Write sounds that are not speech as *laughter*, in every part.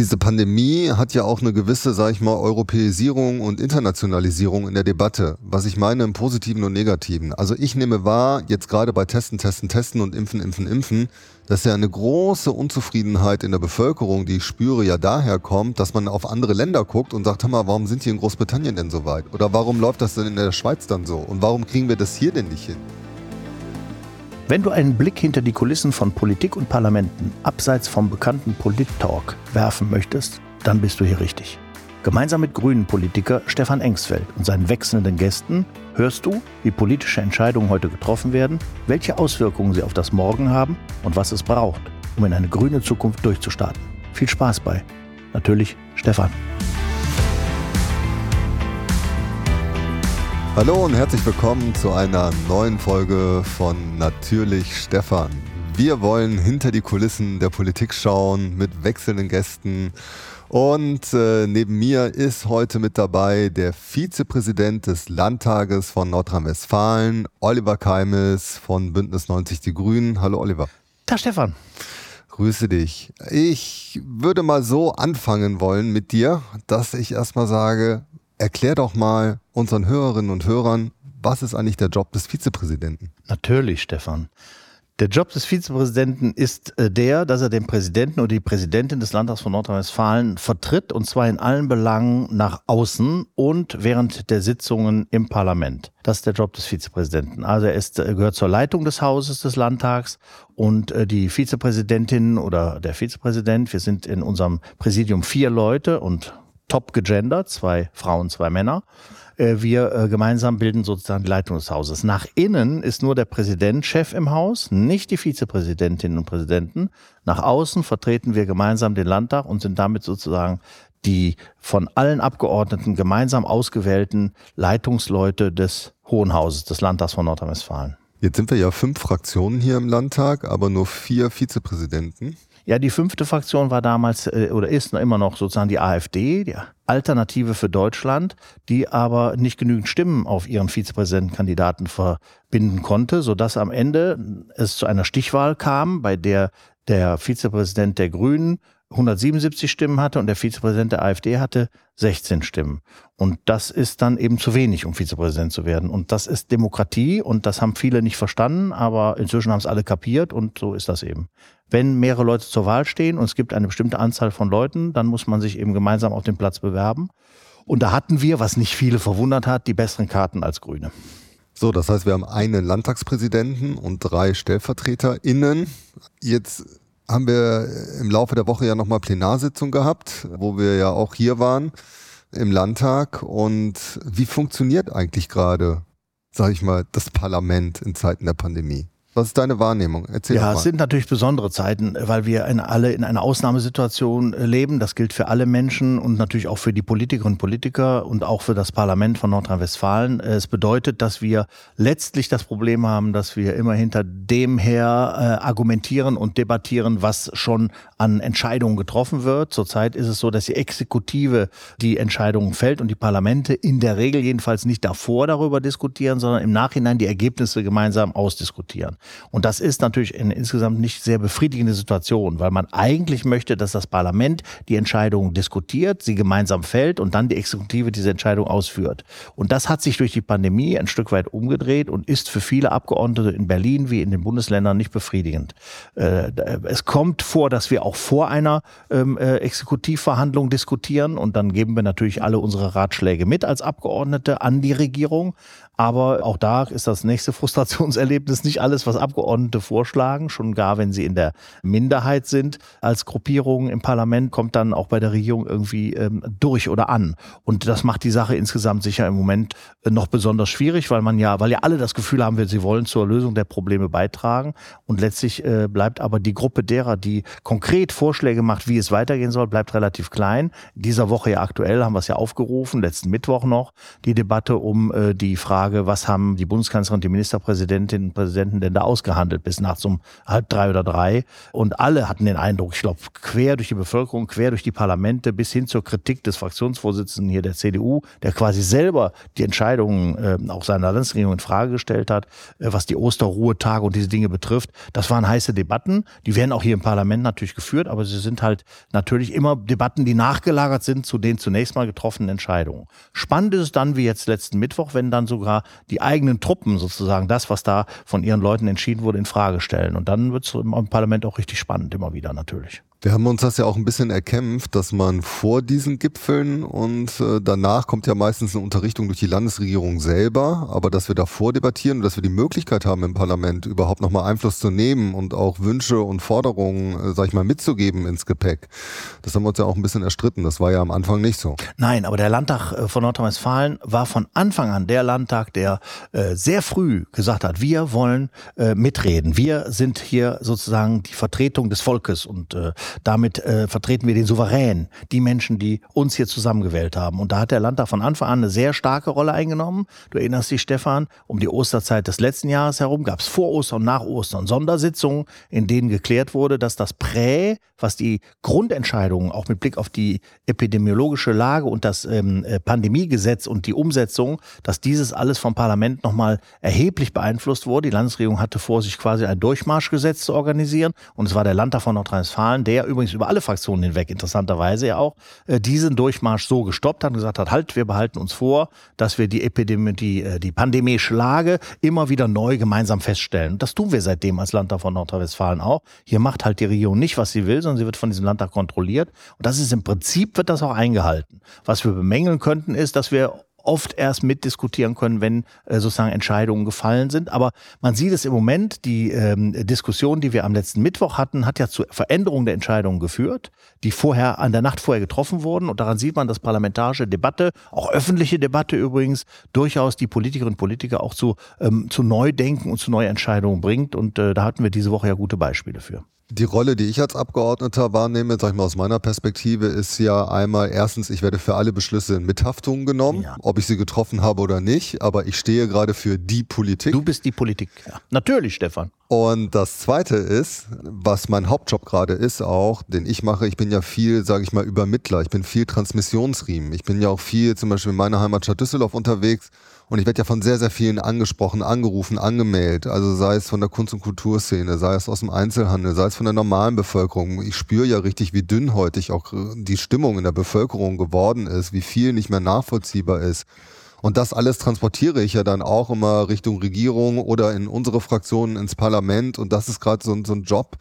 Diese Pandemie hat ja auch eine gewisse, sag ich mal, Europäisierung und Internationalisierung in der Debatte. Was ich meine im Positiven und Negativen. Also ich nehme wahr, jetzt gerade bei Testen, Testen, Testen und Impfen, Impfen, Impfen, dass ja eine große Unzufriedenheit in der Bevölkerung, die ich spüre, ja daher kommt, dass man auf andere Länder guckt und sagt, hör mal, warum sind die in Großbritannien denn so weit? Oder warum läuft das denn in der Schweiz dann so? Und warum kriegen wir das hier denn nicht hin? Wenn du einen Blick hinter die Kulissen von Politik und Parlamenten abseits vom bekannten Polit-Talk werfen möchtest, dann bist du hier richtig. Gemeinsam mit Grünen-Politiker Stefan Engsfeld und seinen wechselnden Gästen hörst du, wie politische Entscheidungen heute getroffen werden, welche Auswirkungen sie auf das Morgen haben und was es braucht, um in eine grüne Zukunft durchzustarten. Viel Spaß bei. Natürlich Stefan. Hallo und herzlich willkommen zu einer neuen Folge von Natürlich Stefan. Wir wollen hinter die Kulissen der Politik schauen mit wechselnden Gästen. Und äh, neben mir ist heute mit dabei der Vizepräsident des Landtages von Nordrhein-Westfalen, Oliver Keimes von Bündnis 90 Die Grünen. Hallo Oliver. Tag Stefan. Grüße dich. Ich würde mal so anfangen wollen mit dir, dass ich erstmal sage, Erklär doch mal unseren Hörerinnen und Hörern, was ist eigentlich der Job des Vizepräsidenten? Natürlich, Stefan. Der Job des Vizepräsidenten ist äh, der, dass er den Präsidenten oder die Präsidentin des Landtags von Nordrhein-Westfalen vertritt und zwar in allen Belangen nach außen und während der Sitzungen im Parlament. Das ist der Job des Vizepräsidenten. Also er ist, äh, gehört zur Leitung des Hauses des Landtags und äh, die Vizepräsidentin oder der Vizepräsident, wir sind in unserem Präsidium vier Leute und top gegendert, zwei Frauen, zwei Männer. Äh, wir äh, gemeinsam bilden sozusagen die Leitung des Hauses. Nach innen ist nur der Präsident Chef im Haus, nicht die Vizepräsidentinnen und Präsidenten. Nach außen vertreten wir gemeinsam den Landtag und sind damit sozusagen die von allen Abgeordneten gemeinsam ausgewählten Leitungsleute des Hohen Hauses, des Landtags von Nordrhein-Westfalen. Jetzt sind wir ja fünf Fraktionen hier im Landtag, aber nur vier Vizepräsidenten. Ja, die fünfte Fraktion war damals äh, oder ist immer noch sozusagen die AfD, die Alternative für Deutschland, die aber nicht genügend Stimmen auf ihren Vizepräsidentenkandidaten verbinden konnte, sodass am Ende es zu einer Stichwahl kam, bei der der Vizepräsident der Grünen 177 Stimmen hatte und der Vizepräsident der AfD hatte 16 Stimmen. Und das ist dann eben zu wenig, um Vizepräsident zu werden. Und das ist Demokratie und das haben viele nicht verstanden, aber inzwischen haben es alle kapiert und so ist das eben. Wenn mehrere Leute zur Wahl stehen und es gibt eine bestimmte Anzahl von Leuten, dann muss man sich eben gemeinsam auf den Platz bewerben. Und da hatten wir, was nicht viele verwundert hat, die besseren Karten als Grüne. So, das heißt, wir haben einen Landtagspräsidenten und drei StellvertreterInnen. Jetzt haben wir im Laufe der Woche ja nochmal Plenarsitzung gehabt, wo wir ja auch hier waren im Landtag. Und wie funktioniert eigentlich gerade, sage ich mal, das Parlament in Zeiten der Pandemie? Was ist deine Wahrnehmung? Erzähl ja, es sind natürlich besondere Zeiten, weil wir in alle in einer Ausnahmesituation äh, leben. Das gilt für alle Menschen und natürlich auch für die Politikerinnen und Politiker und auch für das Parlament von Nordrhein-Westfalen. Es bedeutet, dass wir letztlich das Problem haben, dass wir immer hinter dem her äh, argumentieren und debattieren, was schon an Entscheidungen getroffen wird. Zurzeit ist es so, dass die Exekutive die Entscheidungen fällt und die Parlamente in der Regel jedenfalls nicht davor darüber diskutieren, sondern im Nachhinein die Ergebnisse gemeinsam ausdiskutieren. Und das ist natürlich eine insgesamt nicht sehr befriedigende Situation, weil man eigentlich möchte, dass das Parlament die Entscheidung diskutiert, sie gemeinsam fällt und dann die Exekutive diese Entscheidung ausführt. Und das hat sich durch die Pandemie ein Stück weit umgedreht und ist für viele Abgeordnete in Berlin wie in den Bundesländern nicht befriedigend. Äh, es kommt vor, dass wir auch vor einer ähm, äh, Exekutivverhandlung diskutieren und dann geben wir natürlich alle unsere Ratschläge mit als Abgeordnete an die Regierung. Aber auch da ist das nächste *laughs* Frustrationserlebnis nicht alles, was Abgeordnete vorschlagen, schon gar wenn sie in der Minderheit sind als Gruppierung im Parlament, kommt dann auch bei der Regierung irgendwie ähm, durch oder an. Und das macht die Sache insgesamt sicher im Moment äh, noch besonders schwierig, weil man ja, weil ja alle das Gefühl haben, sie wollen zur Lösung der Probleme beitragen. Und letztlich äh, bleibt aber die Gruppe derer, die konkret Vorschläge macht, wie es weitergehen soll, bleibt relativ klein. Dieser Woche ja aktuell haben wir es ja aufgerufen, letzten Mittwoch noch, die Debatte um äh, die Frage, Frage, was haben die Bundeskanzlerin und die Ministerpräsidentinnen und Präsidenten denn da da ausgehandelt bis nachts um halb drei oder drei. Und alle hatten den Eindruck, ich glaube, quer durch die Bevölkerung, quer durch die Parlamente bis hin zur Kritik des Fraktionsvorsitzenden hier der CDU, der quasi selber die Entscheidungen äh, auch seiner Landesregierung in Frage gestellt hat, äh, was die Osterruhetage und diese Dinge betrifft. Das waren heiße Debatten. Die werden auch hier im Parlament natürlich geführt, aber sie sind halt natürlich immer Debatten, die nachgelagert sind zu den zunächst mal getroffenen Entscheidungen. Spannend ist es dann, wie jetzt letzten Mittwoch, wenn dann sogar die eigenen Truppen sozusagen das, was da von ihren Leuten entschieden wurde, in Frage stellen. Und dann wird es im Parlament auch richtig spannend, immer wieder natürlich. Wir haben uns das ja auch ein bisschen erkämpft, dass man vor diesen Gipfeln und äh, danach kommt ja meistens eine Unterrichtung durch die Landesregierung selber, aber dass wir davor debattieren und dass wir die Möglichkeit haben im Parlament überhaupt nochmal Einfluss zu nehmen und auch Wünsche und Forderungen, äh, sag ich mal, mitzugeben ins Gepäck. Das haben wir uns ja auch ein bisschen erstritten. Das war ja am Anfang nicht so. Nein, aber der Landtag äh, von Nordrhein-Westfalen war von Anfang an der Landtag, der sehr früh gesagt hat, wir wollen mitreden. Wir sind hier sozusagen die Vertretung des Volkes und damit äh, vertreten wir den Souverän, die Menschen, die uns hier zusammengewählt haben. Und da hat der Landtag von Anfang an eine sehr starke Rolle eingenommen. Du erinnerst dich, Stefan, um die Osterzeit des letzten Jahres herum gab es vor Ostern und nach Ostern Sondersitzungen, in denen geklärt wurde, dass das Prä, was die Grundentscheidungen auch mit Blick auf die epidemiologische Lage und das ähm, äh, Pandemiegesetz und die Umsetzung, dass dieses alles vom Parlament nochmal erheblich beeinflusst wurde. Die Landesregierung hatte vor, sich quasi ein Durchmarschgesetz zu organisieren. Und es war der Landtag von Nordrhein-Westfalen, der übrigens über alle Fraktionen hinweg, interessanterweise ja auch, äh, diesen Durchmarsch so gestoppt hat und gesagt hat, halt, wir behalten uns vor, dass wir die Epidemie, die, äh, die pandemische Lage immer wieder neu gemeinsam feststellen. Das tun wir seitdem als Landtag von Nordrhein-Westfalen auch. Hier macht halt die Regierung nicht, was sie will, sondern sie wird von diesem Landtag kontrolliert. Und das ist im Prinzip, wird das auch eingehalten. Was wir bemängeln könnten, ist, dass wir oft erst mitdiskutieren können, wenn äh, sozusagen Entscheidungen gefallen sind. Aber man sieht es im Moment, die ähm, Diskussion, die wir am letzten Mittwoch hatten, hat ja zu Veränderungen der Entscheidungen geführt, die vorher an der Nacht vorher getroffen wurden. Und daran sieht man, dass parlamentarische Debatte, auch öffentliche Debatte übrigens, durchaus die Politikerinnen und Politiker auch zu, ähm, zu Neudenken und zu Neuentscheidungen bringt. Und äh, da hatten wir diese Woche ja gute Beispiele für. Die Rolle, die ich als Abgeordneter wahrnehme, sag ich mal aus meiner Perspektive, ist ja einmal erstens, ich werde für alle Beschlüsse in Mithaftung genommen, ja. ob ich sie getroffen habe oder nicht, aber ich stehe gerade für die Politik. Du bist die Politik, ja. Natürlich, Stefan. Und das Zweite ist, was mein Hauptjob gerade ist auch, den ich mache, ich bin ja viel, sage ich mal, Übermittler, ich bin viel Transmissionsriemen. Ich bin ja auch viel zum Beispiel in meiner Heimatstadt Düsseldorf unterwegs und ich werde ja von sehr, sehr vielen angesprochen, angerufen, angemeldet. Also sei es von der Kunst- und Kulturszene, sei es aus dem Einzelhandel, sei es von der normalen Bevölkerung. Ich spüre ja richtig, wie dünnhäutig auch die Stimmung in der Bevölkerung geworden ist, wie viel nicht mehr nachvollziehbar ist. Und das alles transportiere ich ja dann auch immer Richtung Regierung oder in unsere Fraktionen ins Parlament. Und das ist gerade so, so ein Job,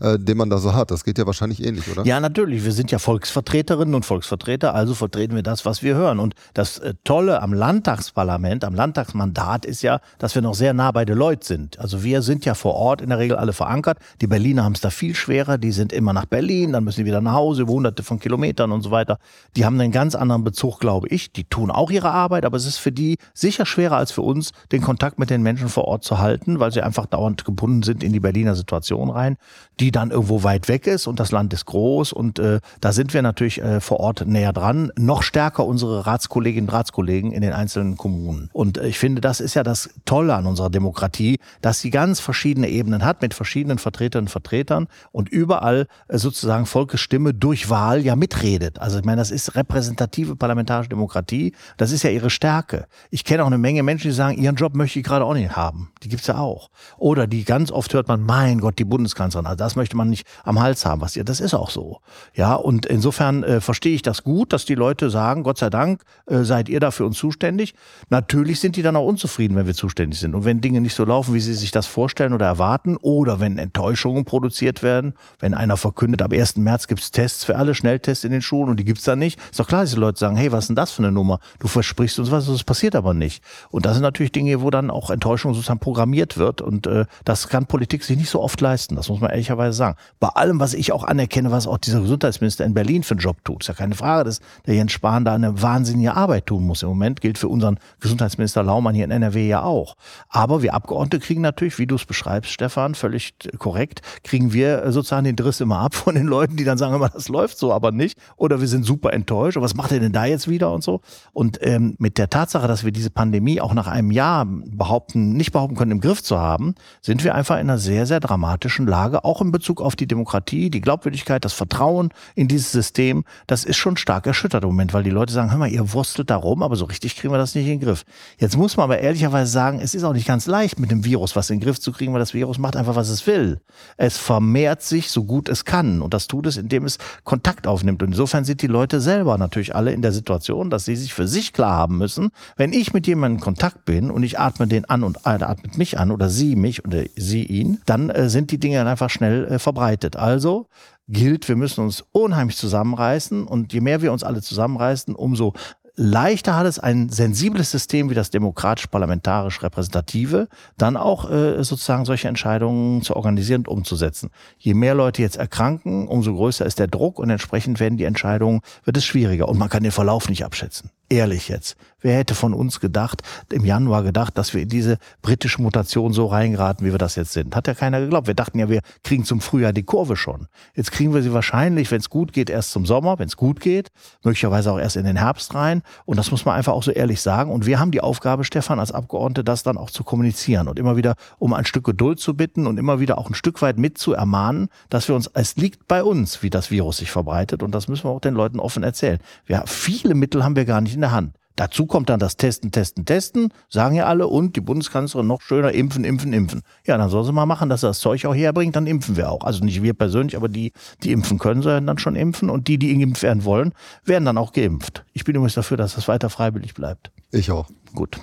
äh, den man da so hat. Das geht ja wahrscheinlich ähnlich, oder? Ja, natürlich. Wir sind ja Volksvertreterinnen und Volksvertreter, also vertreten wir das, was wir hören. Und das äh, Tolle am Landtagsparlament, am Landtagsmandat ist ja, dass wir noch sehr nah bei den Leuten sind. Also wir sind ja vor Ort in der Regel alle verankert. Die Berliner haben es da viel schwerer. Die sind immer nach Berlin, dann müssen sie wieder nach Hause, hunderte von Kilometern und so weiter. Die haben einen ganz anderen Bezug, glaube ich. Die tun auch ihre Arbeit, aber es ist für die sicher schwerer als für uns, den Kontakt mit den Menschen vor Ort zu halten, weil sie einfach dauernd gebunden sind in die Berliner Situation rein. Die die dann irgendwo weit weg ist und das Land ist groß und äh, da sind wir natürlich äh, vor Ort näher dran, noch stärker unsere Ratskolleginnen und Ratskollegen in den einzelnen Kommunen. Und äh, ich finde, das ist ja das Tolle an unserer Demokratie, dass sie ganz verschiedene Ebenen hat mit verschiedenen Vertreterinnen und Vertretern und überall äh, sozusagen Volkesstimme durch Wahl ja mitredet. Also ich meine, das ist repräsentative parlamentarische Demokratie, das ist ja ihre Stärke. Ich kenne auch eine Menge Menschen, die sagen, ihren Job möchte ich gerade auch nicht haben. Die gibt's ja auch. Oder die ganz oft hört man, mein Gott, die Bundeskanzlerin, also das möchte man nicht am Hals haben, was ihr, das ist auch so. Ja, und insofern äh, verstehe ich das gut, dass die Leute sagen, Gott sei Dank äh, seid ihr da für uns zuständig. Natürlich sind die dann auch unzufrieden, wenn wir zuständig sind. Und wenn Dinge nicht so laufen, wie sie sich das vorstellen oder erwarten, oder wenn Enttäuschungen produziert werden, wenn einer verkündet, ab 1. März gibt's Tests für alle, Schnelltests in den Schulen und die gibt's dann nicht, ist doch klar, dass die Leute sagen, hey, was ist denn das für eine Nummer? Du versprichst uns was, das passiert aber nicht. Und das sind natürlich Dinge, wo dann auch Enttäuschung sozusagen programmiert wird. Und äh, das kann Politik sich nicht so oft leisten. Das muss man ehrlicherweise ehrlicherweise sagen. Bei allem, was ich auch anerkenne, was auch dieser Gesundheitsminister in Berlin für einen Job tut, ist ja keine Frage, dass der Jens Spahn da eine wahnsinnige Arbeit tun muss. Im Moment gilt für unseren Gesundheitsminister Laumann hier in NRW ja auch. Aber wir Abgeordnete kriegen natürlich, wie du es beschreibst, Stefan, völlig korrekt, kriegen wir sozusagen den Driss immer ab *laughs* von den Leuten, die dann sagen immer, das läuft so aber nicht. Oder wir sind super enttäuscht. Und was macht er denn da jetzt wieder und so? Und ähm, mit der Tatsache, dass wir diese Pandemie auch nach einem Jahr behaupten, nicht behaupten können, im Griff zu haben, sind wir einfach in einer sehr, sehr dramatischen Lage, auch in Bezug auf die Demokratie, die Glaubwürdigkeit, das Vertrauen in dieses System. Das ist schon stark erschüttert im Moment, weil die Leute sagen, hör mal, ihr wurstelt da rum, aber so richtig kriegen wir das nicht in den Griff. Jetzt muss man aber ehrlicherweise sagen, es ist auch nicht ganz leicht mit dem Virus was in den Griff zu kriegen, weil das Virus macht einfach, was es will. Es vermehrt sich so gut es kann und das tut es, indem es Kontakt aufnimmt. Und insofern sind die Leute selber natürlich alle in der Situation, dass sie sich für sich klar haben müssen, wenn ich mit jemandem in Kontakt bin und ich atme den an und er atmet mich an oder sie mich oder sie ihn, dann äh, sind die Dinge einfach schnell äh, verbreitet. Also gilt, wir müssen uns unheimlich zusammenreißen und je mehr wir uns alle zusammenreißen, umso leichter hat es ein sensibles System wie das demokratisch-parlamentarisch repräsentative, dann auch äh, sozusagen solche Entscheidungen zu organisieren und umzusetzen. Je mehr Leute jetzt erkranken, umso größer ist der Druck und entsprechend werden die Entscheidungen, wird es schwieriger und man kann den Verlauf nicht abschätzen ehrlich jetzt. Wer hätte von uns gedacht, im Januar gedacht, dass wir in diese britische Mutation so reingeraten, wie wir das jetzt sind? Hat ja keiner geglaubt. Wir dachten ja, wir kriegen zum Frühjahr die Kurve schon. Jetzt kriegen wir sie wahrscheinlich, wenn es gut geht, erst zum Sommer, wenn es gut geht, möglicherweise auch erst in den Herbst rein. Und das muss man einfach auch so ehrlich sagen. Und wir haben die Aufgabe, Stefan, als Abgeordnete, das dann auch zu kommunizieren und immer wieder um ein Stück Geduld zu bitten und immer wieder auch ein Stück weit mit zu ermahnen, dass wir uns, es liegt bei uns, wie das Virus sich verbreitet. Und das müssen wir auch den Leuten offen erzählen. Wir, viele Mittel haben wir gar nicht in der Hand. Dazu kommt dann das Testen, Testen, Testen, sagen ja alle, und die Bundeskanzlerin noch schöner, impfen, impfen, impfen. Ja, dann soll sie mal machen, dass sie das Zeug auch herbringt, dann impfen wir auch. Also nicht wir persönlich, aber die, die impfen können, sollen dann schon impfen und die, die geimpft werden wollen, werden dann auch geimpft. Ich bin übrigens dafür, dass das weiter freiwillig bleibt. Ich auch. Gut.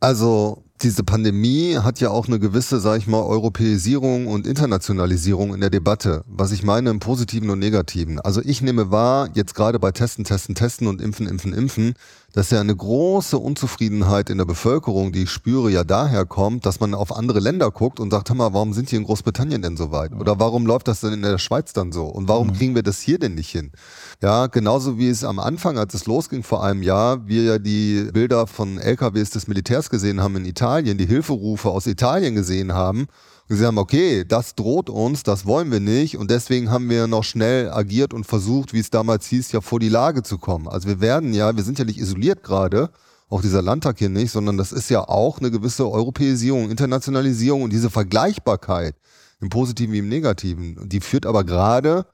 Also diese Pandemie hat ja auch eine gewisse, sag ich mal, Europäisierung und Internationalisierung in der Debatte. Was ich meine im Positiven und Negativen. Also ich nehme wahr, jetzt gerade bei Testen, Testen, Testen und Impfen, Impfen, Impfen, dass ja eine große Unzufriedenheit in der Bevölkerung, die ich spüre, ja daher kommt, dass man auf andere Länder guckt und sagt, hör mal, warum sind die in Großbritannien denn so weit? Oder warum läuft das denn in der Schweiz dann so? Und warum mhm. kriegen wir das hier denn nicht hin? Ja, genauso wie es am Anfang, als es losging vor einem Jahr, wir ja die Bilder von LKWs des Militärs gesehen haben in Italien, die Hilferufe aus Italien gesehen haben gesehen haben, okay, das droht uns, das wollen wir nicht und deswegen haben wir noch schnell agiert und versucht, wie es damals hieß, ja vor die Lage zu kommen. Also wir werden ja, wir sind ja nicht isoliert gerade, auch dieser Landtag hier nicht, sondern das ist ja auch eine gewisse Europäisierung, Internationalisierung und diese Vergleichbarkeit im Positiven wie im Negativen. Die führt aber gerade,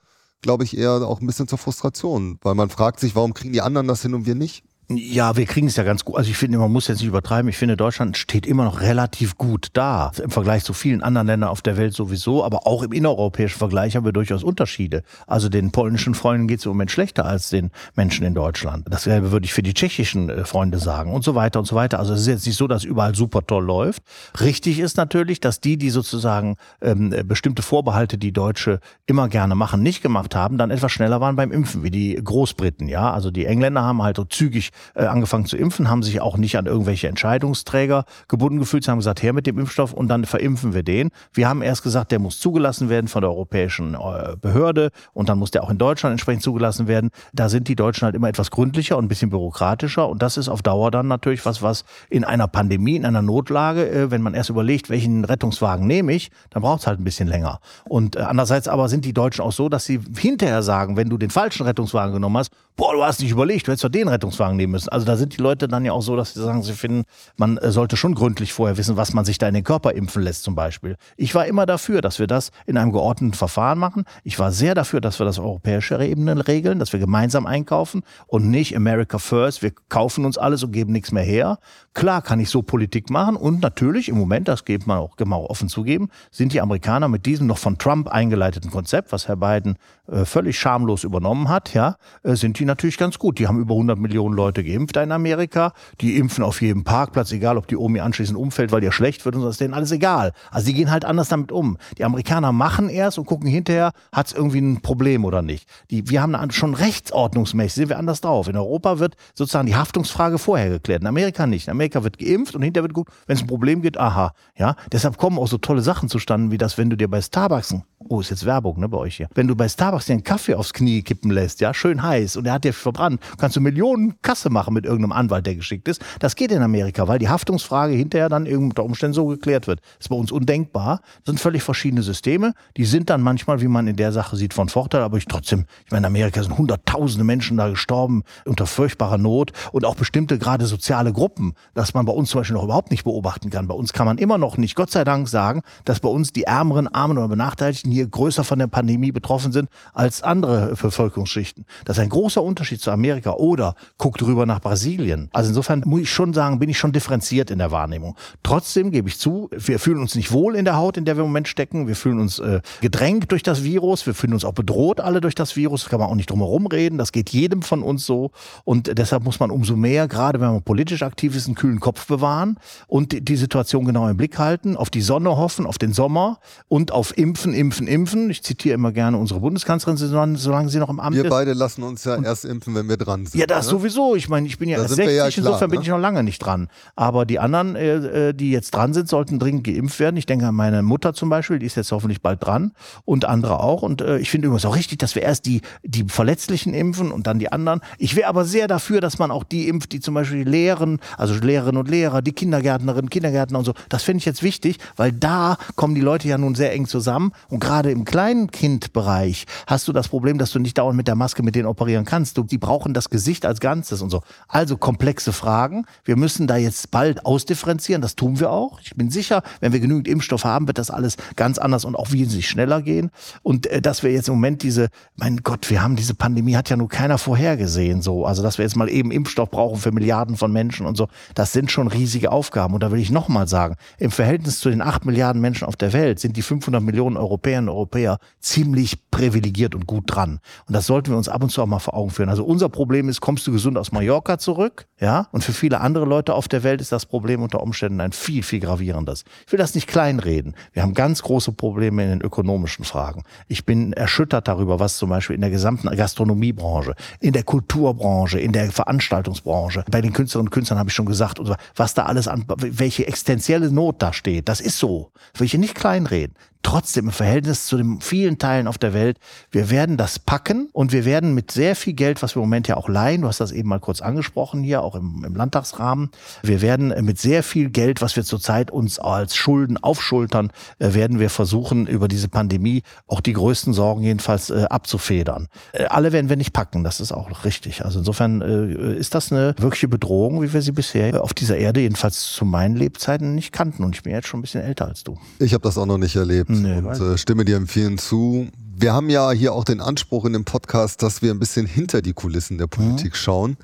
glaube ich, eher auch ein bisschen zur Frustration, weil man fragt sich, warum kriegen die anderen das hin und wir nicht? Ja, wir kriegen es ja ganz gut. Also ich finde, man muss jetzt nicht übertreiben. Ich finde, Deutschland steht immer noch relativ gut da. Im Vergleich zu vielen anderen Ländern auf der Welt sowieso, aber auch im innereuropäischen Vergleich haben wir durchaus Unterschiede. Also den polnischen Freunden geht es im Moment schlechter als den Menschen in Deutschland. Dasselbe würde ich für die tschechischen äh, Freunde sagen und so weiter und so weiter. Also es ist jetzt nicht so, dass überall super toll läuft. Richtig ist natürlich, dass die, die sozusagen ähm, bestimmte Vorbehalte, die Deutsche immer gerne machen, nicht gemacht haben, dann etwas schneller waren beim Impfen, wie die Großbriten. Ja, also die Engländer haben halt so zügig äh, angefangen zu impfen, haben sich auch nicht an irgendwelche Entscheidungsträger gebunden gefühlt, sie haben gesagt, her mit dem Impfstoff und dann verimpfen wir den. Wir haben erst gesagt, der muss zugelassen werden von der europäischen äh, Behörde und dann muss der auch in Deutschland entsprechend zugelassen werden. Da sind die Deutschen halt immer etwas gründlicher und ein bisschen bürokratischer und das ist auf Dauer dann natürlich was, was in einer Pandemie, in einer Notlage, äh, wenn man erst überlegt, welchen Rettungswagen nehme ich, dann braucht es halt ein bisschen länger. Und andererseits aber sind die Deutschen auch so, dass sie hinterher sagen, wenn du den falschen Rettungswagen genommen hast, boah, du hast nicht überlegt, du hättest doch den Rettungswagen nehmen müssen. Also da sind die Leute dann ja auch so, dass sie sagen, sie finden, man äh, sollte schon gründlich vorher wissen, was man sich da in den Körper impfen lässt zum Beispiel. Ich war immer dafür, dass wir das in einem geordneten Verfahren machen. Ich war sehr dafür, dass wir das auf europäischer Ebene regeln, dass wir gemeinsam einkaufen und nicht America First, wir kaufen uns alles und geben nichts mehr her. Klar kann ich so Politik machen und natürlich im Moment, das geht man auch, auch offen zugeben, sind die Amerikaner mit diesem noch von Trump eingeleiteten Konzept, was Herr Biden äh, völlig schamlos übernommen hat, ja, äh, sind die natürlich ganz gut. Die haben über 100 Millionen Leute geimpft in Amerika. Die impfen auf jedem Parkplatz, egal ob die Omi anschließend umfällt, weil ihr schlecht wird und so, ist denen alles egal. Also die gehen halt anders damit um. Die Amerikaner machen erst und gucken hinterher, hat es irgendwie ein Problem oder nicht. Die, wir haben schon rechtsordnungsmäßig, sind wir anders drauf. In Europa wird sozusagen die Haftungsfrage vorher geklärt. In Amerika nicht. In Amerika wird geimpft und hinterher wird geguckt, wenn es ein Problem gibt, aha. Ja, deshalb kommen auch so tolle Sachen zustande, wie das, wenn du dir bei Starbucks, oh, ist jetzt Werbung, ne, bei euch hier. Wenn du bei Starbucks dir einen Kaffee aufs Knie kippen lässt, ja, schön heiß und der hat dir verbrannt, kannst du Millionen Kasse machen mit irgendeinem Anwalt, der geschickt ist. Das geht in Amerika, weil die Haftungsfrage hinterher dann unter Umständen so geklärt wird. Das ist bei uns undenkbar. Das sind völlig verschiedene Systeme. Die sind dann manchmal, wie man in der Sache sieht, von Vorteil, aber ich trotzdem, ich meine, in Amerika sind hunderttausende Menschen da gestorben unter furchtbarer Not und auch bestimmte gerade soziale Gruppen, dass man bei uns zum Beispiel noch überhaupt nicht beobachten kann. Bei uns kann man immer noch nicht, Gott sei Dank, sagen, dass bei uns die Ärmeren, Armen oder Benachteiligten hier größer von der Pandemie betroffen sind als andere Bevölkerungsschichten. Das ist ein großer Unterschied zu Amerika. Oder guckt rüber nach Brasilien. Also insofern muss ich schon sagen, bin ich schon differenziert in der Wahrnehmung. Trotzdem gebe ich zu, wir fühlen uns nicht wohl in der Haut, in der wir im Moment stecken. Wir fühlen uns äh, gedrängt durch das Virus. Wir fühlen uns auch bedroht alle durch das Virus. Da kann man auch nicht drum herum reden. Das geht jedem von uns so. Und deshalb muss man umso mehr, gerade wenn man politisch aktiv ist, einen kühlen Kopf bewahren und die Situation genau im Blick halten, auf die Sonne hoffen, auf den Sommer und auf Impfen, Impfen, Impfen. Ich zitiere immer gerne unsere Bundeskanzlerin, solange sie noch im Amt wir ist. Wir beide lassen uns ja und erst impfen, wenn wir dran sind. Ja, das ne? sowieso. Ich meine, ich bin ja da erst 60, ja klar, insofern ne? bin ich noch lange nicht dran. Aber die anderen, äh, äh, die jetzt dran sind, sollten dringend geimpft werden. Ich denke an meine Mutter zum Beispiel, die ist jetzt hoffentlich bald dran und andere auch. Und äh, ich finde übrigens auch richtig, dass wir erst die, die Verletzlichen impfen und dann die anderen. Ich wäre aber sehr dafür, dass man auch die impft, die zum Beispiel die Lehren, also Lehrerinnen und Lehrer, die Kindergärtnerinnen, Kindergärtner und so. Das finde ich jetzt wichtig, weil da kommen die Leute ja nun sehr eng zusammen. Und gerade im kleinen Kindbereich hast du das Problem, dass du nicht dauernd mit der Maske mit denen operieren kannst. Du, die brauchen das Gesicht als Ganzes und so. Also komplexe Fragen. Wir müssen da jetzt bald ausdifferenzieren. Das tun wir auch. Ich bin sicher, wenn wir genügend Impfstoff haben, wird das alles ganz anders und auch wesentlich schneller gehen. Und äh, dass wir jetzt im Moment diese, mein Gott, wir haben diese Pandemie, hat ja nur keiner vorhergesehen. So, also dass wir jetzt mal eben Impfstoff brauchen für Milliarden von Menschen und so, das sind schon riesige Aufgaben. Und da will ich nochmal sagen, im Verhältnis zu den acht Milliarden Menschen auf der Welt sind die 500 Millionen Europäerinnen und Europäer ziemlich privilegiert und gut dran. Und das sollten wir uns ab und zu auch mal vor Augen führen. Also unser Problem ist, kommst du gesund aus Mallorca zurück? Ja? Und für viele andere Leute auf der Welt ist das Problem unter Umständen ein viel, viel gravierendes. Ich will das nicht kleinreden. Wir haben ganz große Probleme in den ökonomischen Fragen. Ich bin erschüttert darüber, was zum Beispiel in der gesamten Gastronomiebranche, in der Kulturbranche, in der Veranstaltungsbranche, bei den Künstlerinnen und Künstlern habe ich schon gesagt, was da alles an, welche existenzielle Not da steht. Das ist so. Will ich nicht kleinreden trotzdem im Verhältnis zu den vielen Teilen auf der Welt, wir werden das packen und wir werden mit sehr viel Geld, was wir im Moment ja auch leihen, du hast das eben mal kurz angesprochen hier, auch im, im Landtagsrahmen, wir werden mit sehr viel Geld, was wir zurzeit uns als Schulden aufschultern, äh, werden wir versuchen, über diese Pandemie auch die größten Sorgen jedenfalls äh, abzufedern. Äh, alle werden wir nicht packen, das ist auch richtig. Also insofern ist das eine wirkliche Bedrohung, wie wir sie bisher auf dieser Erde, jedenfalls zu meinen Lebzeiten, nicht kannten. Und ich bin jetzt schon ein bisschen älter als du. Ich habe das auch noch nicht erlebt nee, und äh, stimme dir empfehlen zu. Wir haben ja hier auch den Anspruch in dem Podcast, dass wir ein bisschen hinter die Kulissen der Politik mhm. schauen.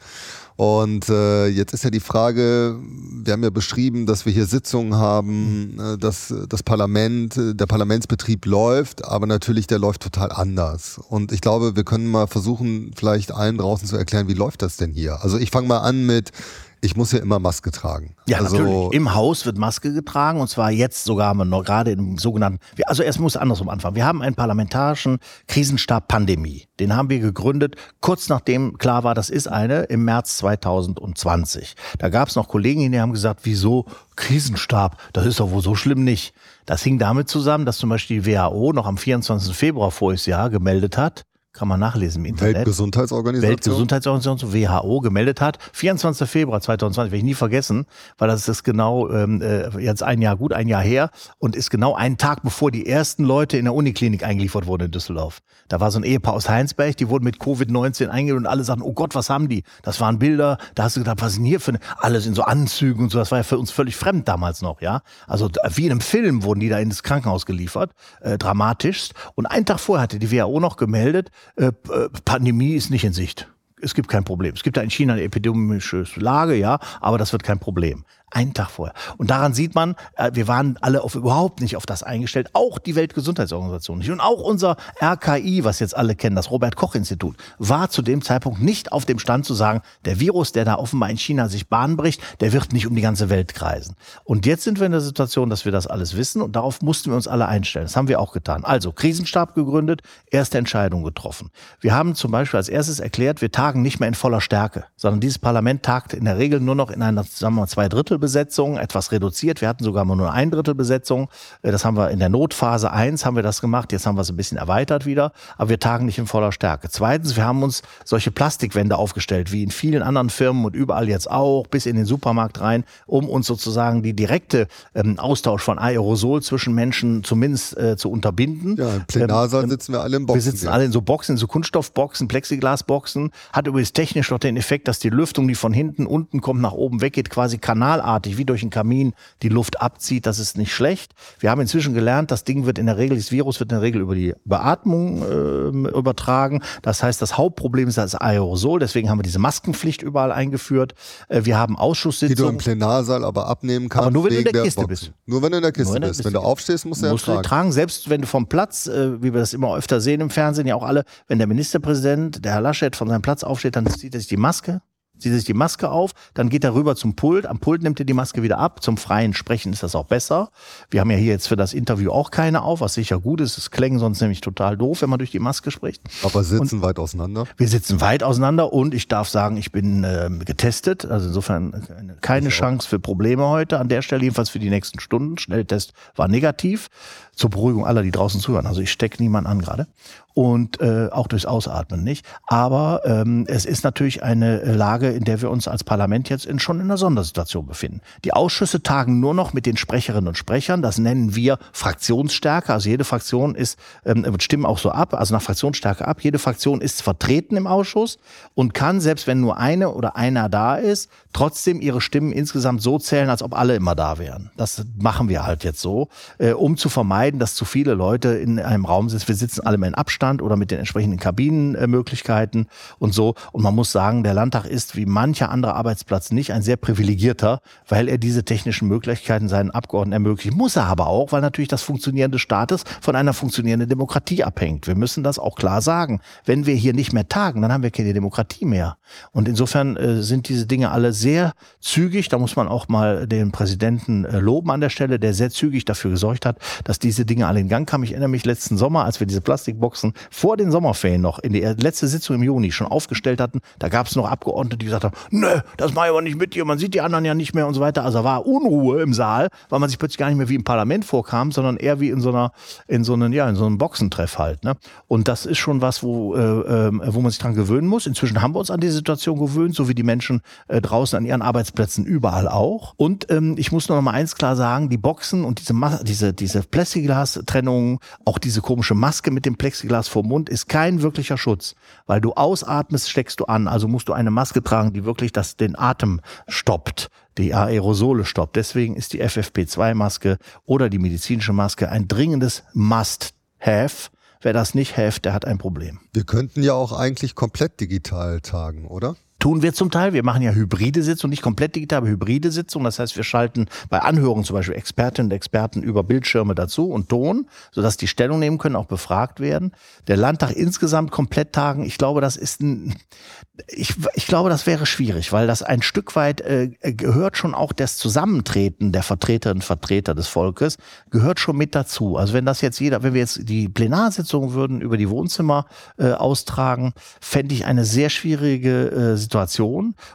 Und äh, jetzt ist ja die Frage, wir haben ja beschrieben, dass wir hier Sitzungen haben, äh, dass das Parlament, äh, der Parlamentsbetrieb läuft, aber natürlich der läuft total anders. Und ich glaube, wir können mal versuchen, vielleicht allen draußen zu erklären, wie läuft das denn hier? Also ich fange mal an mit, ich muss ja immer Maske tragen. Ja, also, natürlich. Im Haus wird Maske getragen und zwar jetzt sogar haben wir noch gerade im sogenannten, also erst muss andersrum anfangen. Wir haben einen parlamentarischen Krisenstab Pandemie. Den haben wir gegründet, kurz nachdem klar war, das ist eine, im März 2020. Da gab es noch Kollegen, die haben gesagt, wieso Krisenstab? Das ist doch wohl so schlimm nicht. Das hing damit zusammen, dass zum Beispiel die WHO noch am 24. Februar voriges Jahr gemeldet hat, kann man nachlesen im Internet. Weltgesundheitsorganisation. Weltgesundheitsorganisation, WHO, gemeldet hat. 24. Februar 2020, werde ich nie vergessen, weil das ist genau ähm, äh, jetzt ein Jahr, gut ein Jahr her und ist genau einen Tag, bevor die ersten Leute in der Uniklinik eingeliefert wurden in Düsseldorf. Da war so ein Ehepaar aus Heinsberg, die wurden mit Covid-19 eingeliefert und alle sagten, oh Gott, was haben die? Das waren Bilder, da hast du gedacht, was denn hier für eine, alles in so Anzügen und so, das war ja für uns völlig fremd damals noch, ja. Also wie in einem Film wurden die da ins Krankenhaus geliefert, äh, dramatischst. Und einen Tag vorher hatte die WHO noch gemeldet, äh, äh, Pandemie ist nicht in Sicht es gibt kein Problem. Es gibt da in China eine epidemische Lage, ja, aber das wird kein Problem. Einen Tag vorher. Und daran sieht man, äh, wir waren alle auf, überhaupt nicht auf das eingestellt. Auch die Weltgesundheitsorganisation nicht. Und auch unser RKI, was jetzt alle kennen, das Robert-Koch-Institut, war zu dem Zeitpunkt nicht auf dem Stand zu sagen, der Virus, der da offenbar in China sich Bahn bricht, der wird nicht um die ganze Welt kreisen. Und jetzt sind wir in der Situation, dass wir das alles wissen und darauf mussten wir uns alle einstellen. Das haben wir auch getan. Also Krisenstab gegründet, erste Entscheidung getroffen. Wir haben zum Beispiel als erstes erklärt, wir tagen nicht mehr in voller Stärke, sondern dieses Parlament tagt in der Regel nur noch in einer, sagen wir mal, zwei Drittel Besetzung, etwas reduziert. Wir hatten sogar mal nur ein Drittel Besetzung. Äh, das haben wir in der Notphase 1 haben wir das gemacht. Jetzt haben wir es ein bisschen erweitert wieder. Aber wir tagen nicht in voller Stärke. Zweitens, wir haben uns solche Plastikwände aufgestellt, wie in vielen anderen Firmen und überall jetzt auch, bis in den Supermarkt rein, um uns sozusagen die direkte ähm, Austausch von Aerosol zwischen Menschen zumindest äh, zu unterbinden. Ja, im Plenarsaal ähm, sitzen wir alle in Boxen. Wir sitzen alle in so Boxen, in so Kunststoffboxen, Plexiglasboxen. Hat übrigens technisch noch den Effekt, dass die Lüftung, die von hinten unten kommt, nach oben weggeht, quasi kanalartig ruckartig, wie durch einen Kamin, die Luft abzieht. Das ist nicht schlecht. Wir haben inzwischen gelernt, das Ding wird in der Regel, das Virus wird in der Regel über die Beatmung äh, übertragen. Das heißt, das Hauptproblem ist das Aerosol. Deswegen haben wir diese Maskenpflicht überall eingeführt. Äh, wir haben Ausschusssitzungen. Die du im Plenarsaal aber abnehmen kannst. Aber nur wenn du in der, der Kiste Boxen. bist. Nur wenn du in der Kiste in der bist. Wenn du aufstehst, musst du ja tragen. tragen. Selbst wenn du vom Platz, äh, wie wir das immer öfter sehen im Fernsehen, ja auch alle, wenn der Ministerpräsident, der Herr Laschet, von seinem Platz aufsteht, dann zieht er sich die Maske zieht sich die Maske auf, dann geht er rüber zum Pult, am Pult nimmt er die Maske wieder ab, zum freien Sprechen ist das auch besser. Wir haben ja hier jetzt für das Interview auch keine auf, was sicher gut ist, es klänge sonst nämlich total doof, wenn man durch die Maske spricht. Aber sitzen und weit auseinander? Wir sitzen weit auseinander und ich darf sagen, ich bin äh, getestet, also insofern keine Chance für Probleme heute an der Stelle, jedenfalls für die nächsten Stunden. Schnelltest war negativ zur Beruhigung aller, die draußen zuhören. Also ich stecke niemand an gerade und äh, auch durchs Ausatmen nicht. Aber ähm, es ist natürlich eine Lage, in der wir uns als Parlament jetzt in, schon in einer Sondersituation befinden. Die Ausschüsse tagen nur noch mit den Sprecherinnen und Sprechern. Das nennen wir Fraktionsstärke. Also jede Fraktion ist, ähm, stimmen auch so ab, also nach Fraktionsstärke ab. Jede Fraktion ist vertreten im Ausschuss und kann, selbst wenn nur eine oder einer da ist, trotzdem ihre Stimmen insgesamt so zählen, als ob alle immer da wären. Das machen wir halt jetzt so, äh, um zu vermeiden, dass zu viele Leute in einem Raum sitzen. Wir sitzen alle mal in Abstand oder mit den entsprechenden Kabinenmöglichkeiten und so. Und man muss sagen, der Landtag ist wie mancher andere Arbeitsplatz nicht ein sehr privilegierter, weil er diese technischen Möglichkeiten seinen Abgeordneten ermöglicht. Muss er aber auch, weil natürlich das Funktionieren des Staates von einer funktionierenden Demokratie abhängt. Wir müssen das auch klar sagen. Wenn wir hier nicht mehr tagen, dann haben wir keine Demokratie mehr. Und insofern äh, sind diese Dinge alle sehr zügig. Da muss man auch mal den Präsidenten äh, loben an der Stelle, der sehr zügig dafür gesorgt hat, dass diese Dinge alle in Gang kamen. Ich erinnere mich letzten Sommer, als wir diese Plastikboxen vor den Sommerferien noch in die letzte Sitzung im Juni schon aufgestellt hatten. Da gab es noch Abgeordnete, die gesagt haben, nö, das mache ich aber nicht mit dir. Man sieht die anderen ja nicht mehr und so weiter. Also war Unruhe im Saal, weil man sich plötzlich gar nicht mehr wie im Parlament vorkam, sondern eher wie in so einer, in so einem, ja, in so einem Boxentreff halt. Ne? Und das ist schon was, wo, äh, ähm, wo man sich dran gewöhnen muss. Inzwischen haben wir uns an die Situation gewöhnt, so wie die Menschen äh, draußen draußen an ihren Arbeitsplätzen überall auch. Und ähm, ich muss nur noch mal eins klar sagen, die Boxen und diese, Ma diese, diese Plexiglas-Trennung, auch diese komische Maske mit dem Plexiglas vor Mund, ist kein wirklicher Schutz. Weil du ausatmest, steckst du an. Also musst du eine Maske tragen, die wirklich das, den Atem stoppt die Aerosole stoppt. Deswegen ist die FFP2-Maske oder die medizinische Maske ein dringendes Must-Have. Wer das nicht have, der hat ein Problem. Wir könnten ja auch eigentlich komplett digital tagen, oder? Tun wir zum Teil. Wir machen ja hybride Sitzungen, nicht komplett digital, aber hybride Sitzungen. Das heißt, wir schalten bei Anhörungen zum Beispiel Expertinnen und Experten über Bildschirme dazu und Ton, sodass die Stellung nehmen können, auch befragt werden. Der Landtag insgesamt komplett tagen, ich glaube, das ist ein, ich, ich glaube, das wäre schwierig, weil das ein Stück weit äh, gehört schon auch das Zusammentreten der Vertreterinnen und Vertreter des Volkes, gehört schon mit dazu. Also wenn das jetzt jeder, wenn wir jetzt die Plenarsitzung würden über die Wohnzimmer äh, austragen, fände ich eine sehr schwierige äh, Situation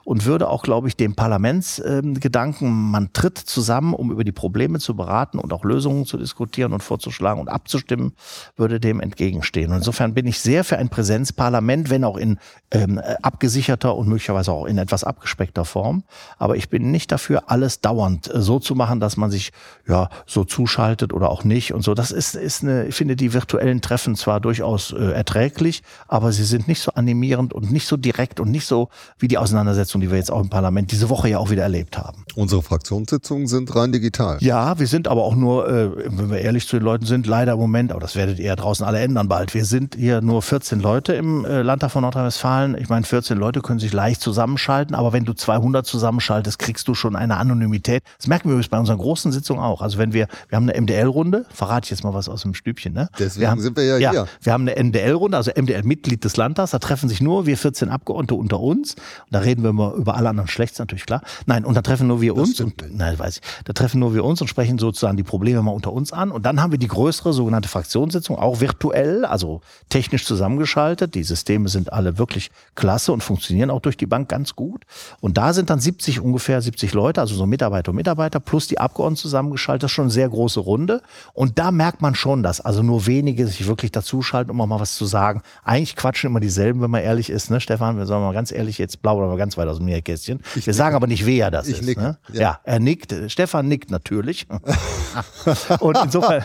und würde auch, glaube ich, dem Parlamentsgedanken, ähm, man tritt zusammen, um über die Probleme zu beraten und auch Lösungen zu diskutieren und vorzuschlagen und abzustimmen, würde dem entgegenstehen. Und insofern bin ich sehr für ein Präsenzparlament, wenn auch in ähm, abgesicherter und möglicherweise auch in etwas abgespeckter Form. Aber ich bin nicht dafür, alles dauernd äh, so zu machen, dass man sich ja so zuschaltet oder auch nicht und so. Das ist, ist eine, ich finde die virtuellen Treffen zwar durchaus äh, erträglich, aber sie sind nicht so animierend und nicht so direkt und nicht so wie die Auseinandersetzung, die wir jetzt auch im Parlament diese Woche ja auch wieder erlebt haben. Unsere Fraktionssitzungen sind rein digital. Ja, wir sind aber auch nur, äh, wenn wir ehrlich zu den Leuten sind, leider im Moment, aber das werdet ihr ja draußen alle ändern bald. Wir sind hier nur 14 Leute im äh, Landtag von Nordrhein-Westfalen. Ich meine, 14 Leute können sich leicht zusammenschalten, aber wenn du 200 zusammenschaltest, kriegst du schon eine Anonymität. Das merken wir übrigens bei unseren großen Sitzungen auch. Also wenn wir, wir haben eine MDL-Runde, verrate ich jetzt mal was aus dem Stübchen, ne? Deswegen wir haben, sind wir ja, ja hier. Wir haben eine MDL-Runde, also MDL-Mitglied des Landtags, da treffen sich nur wir 14 Abgeordnete unter uns. Und da reden wir immer über alle anderen schlecht, ist natürlich klar. Nein, und da treffen nur wir Das uns und nein, weiß ich. Da treffen nur wir uns und sprechen sozusagen die Probleme mal unter uns an. Und dann haben wir die größere sogenannte Fraktionssitzung, auch virtuell, also technisch zusammengeschaltet. Die Systeme sind alle wirklich klasse und funktionieren auch durch die Bank ganz gut. Und da sind dann 70 ungefähr 70 Leute, also so Mitarbeiter und Mitarbeiter plus die Abgeordneten zusammengeschaltet. Das ist schon eine sehr große Runde. Und da merkt man schon, dass also nur wenige sich wirklich dazuschalten, um auch mal was zu sagen. Eigentlich quatschen immer dieselben, wenn man ehrlich ist, ne, Stefan? Wir sollen mal ganz ehrlich jetzt blau oder ganz weit aus dem Nähkästchen. Wir sagen aber nicht, wer das Ich ist. nicke, Ne? ja. Ja. er nickt. Stefan nickt natürlich. *laughs* und, insofern,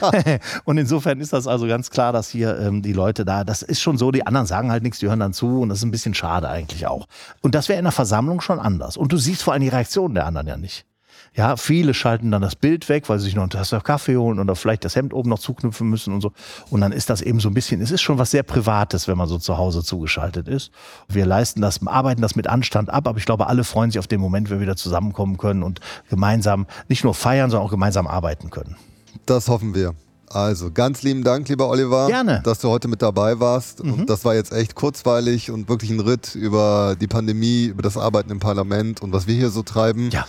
*laughs* und insofern ist das also ganz klar, dass hier ähm, die Leute da, das ist schon so, die anderen sagen halt nichts, die hören dann zu und das ist ein bisschen schade eigentlich auch. Und das wäre in der Versammlung schon anders. Und du siehst vor allem die Reaktionen der anderen ja nicht. Ja, viele schalten dann das Bild weg, weil sie sich noch eine Tasse Kaffee holen oder vielleicht das Hemd oben noch zuknüpfen müssen und so. Und dann ist das eben so ein bisschen, es ist schon was sehr Privates, wenn man so zu Hause zugeschaltet ist. Wir leisten das, arbeiten das mit Anstand ab, aber ich glaube, alle freuen sich auf den Moment, wenn wir wieder zusammenkommen können und gemeinsam nicht nur feiern, sondern auch gemeinsam arbeiten können. Das hoffen wir. Also ganz lieben Dank, lieber Oliver, Gerne. Mhm. dass du heute mit dabei warst. Und das war jetzt echt kurzweilig und wirklich ein Ritt über die Pandemie, über das Arbeiten im Parlament und was wir hier so treiben. Ja.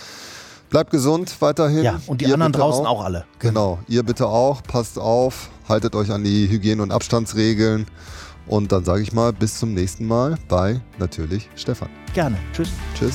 Bleibt gesund weiterhin. Ja, und die Ihr anderen draußen auch alle. Genau, ihr bitte auch. Passt auf, haltet euch an die Hygiene- und Abstandsregeln. Und dann sage ich mal, bis zum nächsten Mal bei natürlich Stefan. Gerne. Tschüss. Tschüss.